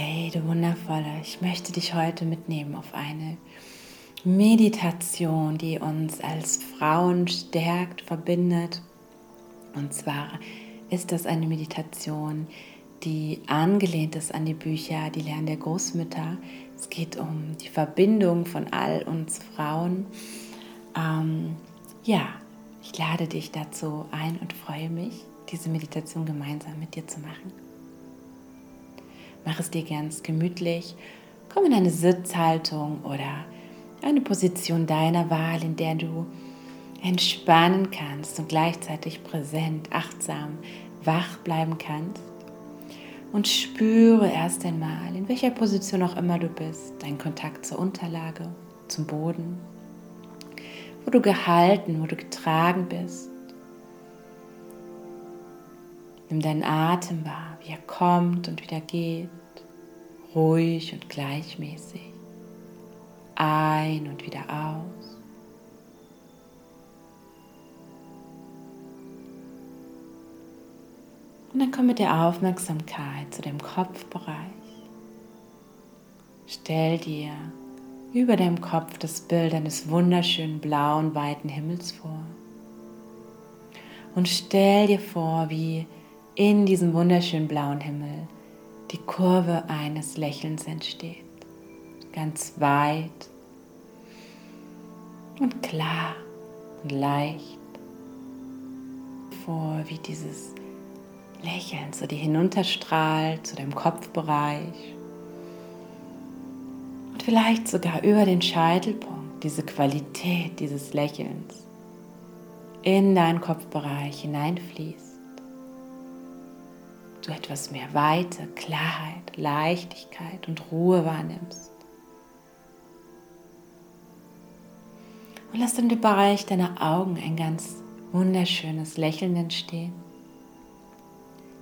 Hey, du Wundervolle, ich möchte dich heute mitnehmen auf eine Meditation, die uns als Frauen stärkt, verbindet. Und zwar ist das eine Meditation, die angelehnt ist an die Bücher, die Lernen der Großmütter. Es geht um die Verbindung von all uns Frauen. Ähm, ja, ich lade dich dazu ein und freue mich, diese Meditation gemeinsam mit dir zu machen. Mach es dir ganz gemütlich. Komm in eine Sitzhaltung oder eine Position deiner Wahl, in der du entspannen kannst und gleichzeitig präsent, achtsam, wach bleiben kannst. Und spüre erst einmal, in welcher Position auch immer du bist, deinen Kontakt zur Unterlage, zum Boden, wo du gehalten, wo du getragen bist. Nimm deinen Atem wahr, wie er kommt und wieder geht ruhig und gleichmäßig. Ein und wieder aus. Und dann komm mit der Aufmerksamkeit zu dem Kopfbereich. Stell dir über deinem Kopf das Bild eines wunderschönen blauen, weiten Himmels vor. Und stell dir vor, wie in diesem wunderschönen blauen Himmel die Kurve eines Lächelns entsteht. Ganz weit und klar und leicht. Vor wie dieses Lächeln so die hinunterstrahlt zu deinem Kopfbereich. Und vielleicht sogar über den Scheitelpunkt diese Qualität dieses Lächelns in deinen Kopfbereich hineinfließt du etwas mehr Weite, Klarheit, Leichtigkeit und Ruhe wahrnimmst. Und lass dem Bereich deiner Augen ein ganz wunderschönes Lächeln entstehen,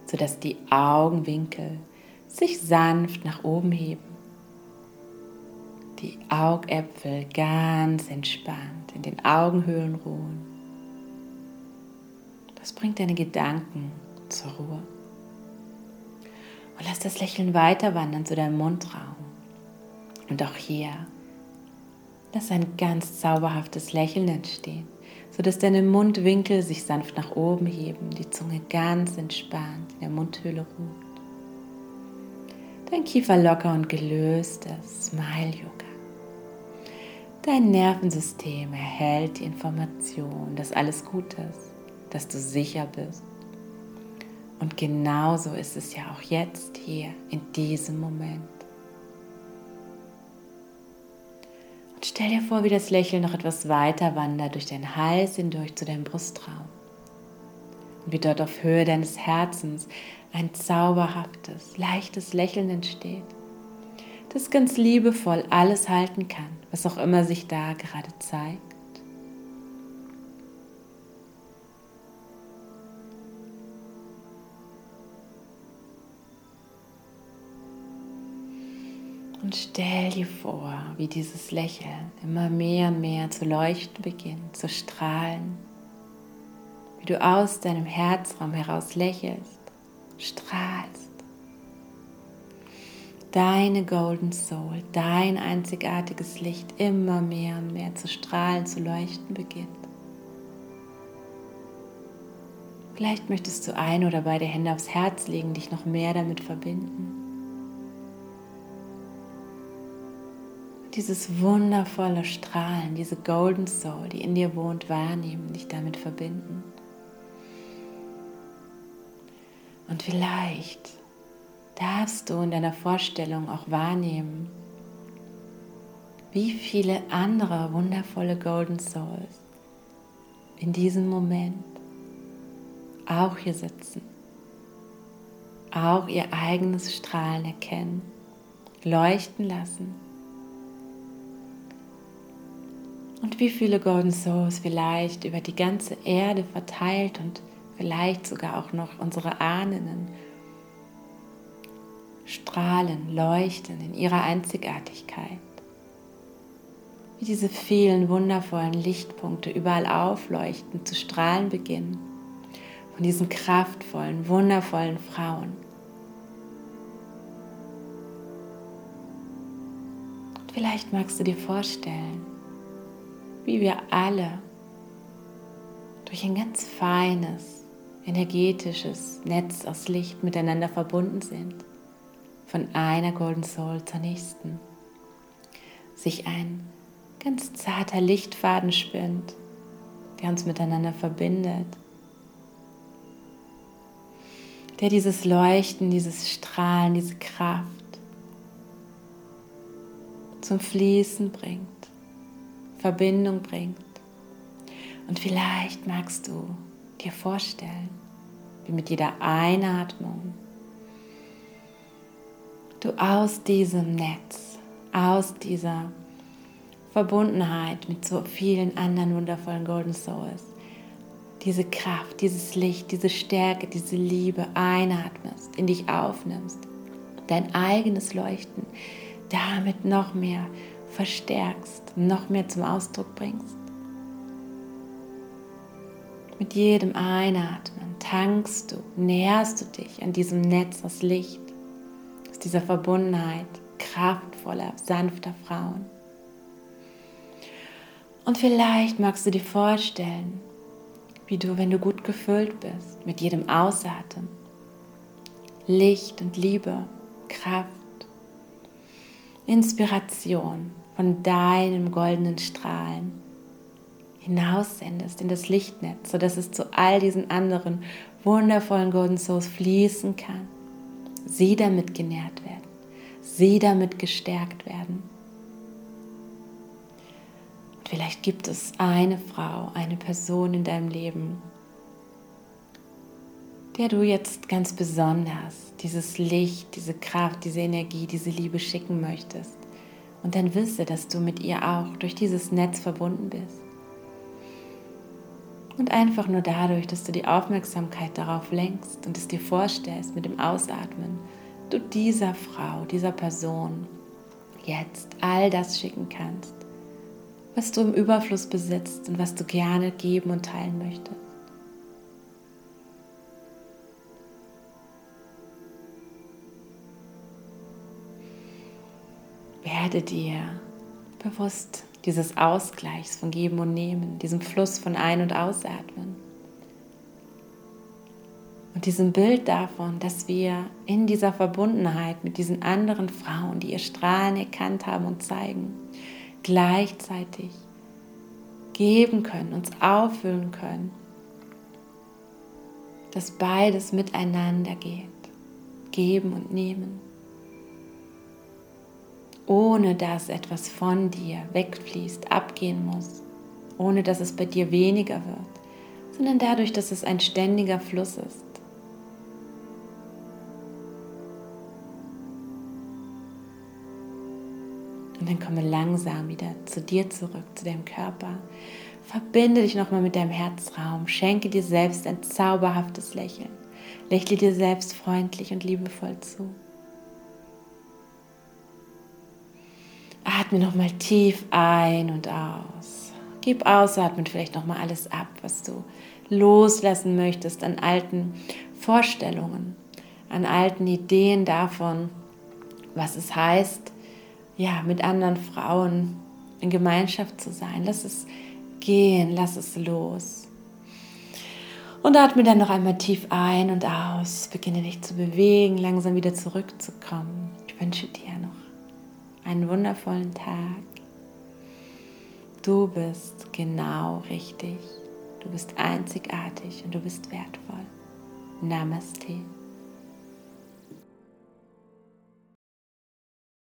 sodass die Augenwinkel sich sanft nach oben heben. Die Augäpfel ganz entspannt in den Augenhöhlen ruhen. Das bringt deine Gedanken zur Ruhe. Und lass das Lächeln weiter wandern zu deinem Mundraum. Und auch hier, lass ein ganz zauberhaftes Lächeln entstehen, sodass deine Mundwinkel sich sanft nach oben heben, die Zunge ganz entspannt in der Mundhöhle ruht. Dein Kiefer locker und gelöst, das Smile-Yoga. Dein Nervensystem erhält die Information, dass alles gut ist, dass du sicher bist und genauso ist es ja auch jetzt hier in diesem Moment. Und stell dir vor, wie das Lächeln noch etwas weiter wandert durch deinen Hals hindurch zu deinem Brustraum. Und wie dort auf Höhe deines Herzens ein zauberhaftes, leichtes Lächeln entsteht, das ganz liebevoll alles halten kann, was auch immer sich da gerade zeigt. Und stell dir vor, wie dieses Lächeln immer mehr und mehr zu leuchten beginnt, zu strahlen. Wie du aus deinem Herzraum heraus lächelst, strahlst. Deine Golden Soul, dein einzigartiges Licht immer mehr und mehr zu strahlen, zu leuchten beginnt. Vielleicht möchtest du ein oder beide Hände aufs Herz legen, dich noch mehr damit verbinden. Dieses wundervolle Strahlen, diese Golden Soul, die in dir wohnt, wahrnehmen, dich damit verbinden. Und vielleicht darfst du in deiner Vorstellung auch wahrnehmen, wie viele andere wundervolle Golden Souls in diesem Moment auch hier sitzen, auch ihr eigenes Strahlen erkennen, leuchten lassen Und wie viele Golden Souls vielleicht über die ganze Erde verteilt und vielleicht sogar auch noch unsere Ahnen strahlen, leuchten in ihrer Einzigartigkeit. Wie diese vielen wundervollen Lichtpunkte überall aufleuchten, zu strahlen beginnen. Von diesen kraftvollen, wundervollen Frauen. Vielleicht magst du dir vorstellen, wie wir alle durch ein ganz feines, energetisches Netz aus Licht miteinander verbunden sind, von einer Golden Soul zur nächsten, sich ein ganz zarter Lichtfaden spinnt, der uns miteinander verbindet, der dieses Leuchten, dieses Strahlen, diese Kraft zum Fließen bringt, Verbindung bringt. Und vielleicht magst du dir vorstellen, wie mit jeder Einatmung du aus diesem Netz, aus dieser Verbundenheit mit so vielen anderen wundervollen Golden Souls, diese Kraft, dieses Licht, diese Stärke, diese Liebe einatmest, in dich aufnimmst, dein eigenes Leuchten damit noch mehr verstärkst, noch mehr zum Ausdruck bringst. Mit jedem Einatmen tankst du, näherst du dich an diesem Netz aus Licht, aus dieser Verbundenheit kraftvoller, sanfter Frauen. Und vielleicht magst du dir vorstellen, wie du, wenn du gut gefüllt bist, mit jedem Ausatmen, Licht und Liebe, Kraft, Inspiration von deinem goldenen Strahlen hinaussendest in das Lichtnetz, sodass es zu all diesen anderen wundervollen Golden Souls fließen kann. Sie damit genährt werden, sie damit gestärkt werden. Und vielleicht gibt es eine Frau, eine Person in deinem Leben, der du jetzt ganz besonders dieses Licht, diese Kraft, diese Energie, diese Liebe schicken möchtest. Und dann wisse, dass du mit ihr auch durch dieses Netz verbunden bist. Und einfach nur dadurch, dass du die Aufmerksamkeit darauf lenkst und es dir vorstellst mit dem Ausatmen, du dieser Frau, dieser Person jetzt all das schicken kannst, was du im Überfluss besitzt und was du gerne geben und teilen möchtest. Werde dir bewusst dieses Ausgleichs von Geben und Nehmen, diesem Fluss von Ein- und Ausatmen. Und diesem Bild davon, dass wir in dieser Verbundenheit mit diesen anderen Frauen, die ihr Strahlen erkannt haben und zeigen, gleichzeitig geben können, uns auffüllen können, dass beides miteinander geht, geben und nehmen ohne dass etwas von dir wegfließt, abgehen muss, ohne dass es bei dir weniger wird, sondern dadurch, dass es ein ständiger Fluss ist. Und dann komme langsam wieder zu dir zurück, zu deinem Körper. Verbinde dich nochmal mit deinem Herzraum. Schenke dir selbst ein zauberhaftes Lächeln. Lächle dir selbst freundlich und liebevoll zu. Atme nochmal tief ein und aus. Gib ausatmen vielleicht nochmal alles ab, was du loslassen möchtest an alten Vorstellungen, an alten Ideen davon, was es heißt, ja, mit anderen Frauen in Gemeinschaft zu sein. Lass es gehen, lass es los. Und atme dann noch einmal tief ein und aus. Beginne dich zu bewegen, langsam wieder zurückzukommen. Ich wünsche dir noch einen wundervollen Tag. Du bist genau richtig. Du bist einzigartig und du bist wertvoll. Namaste.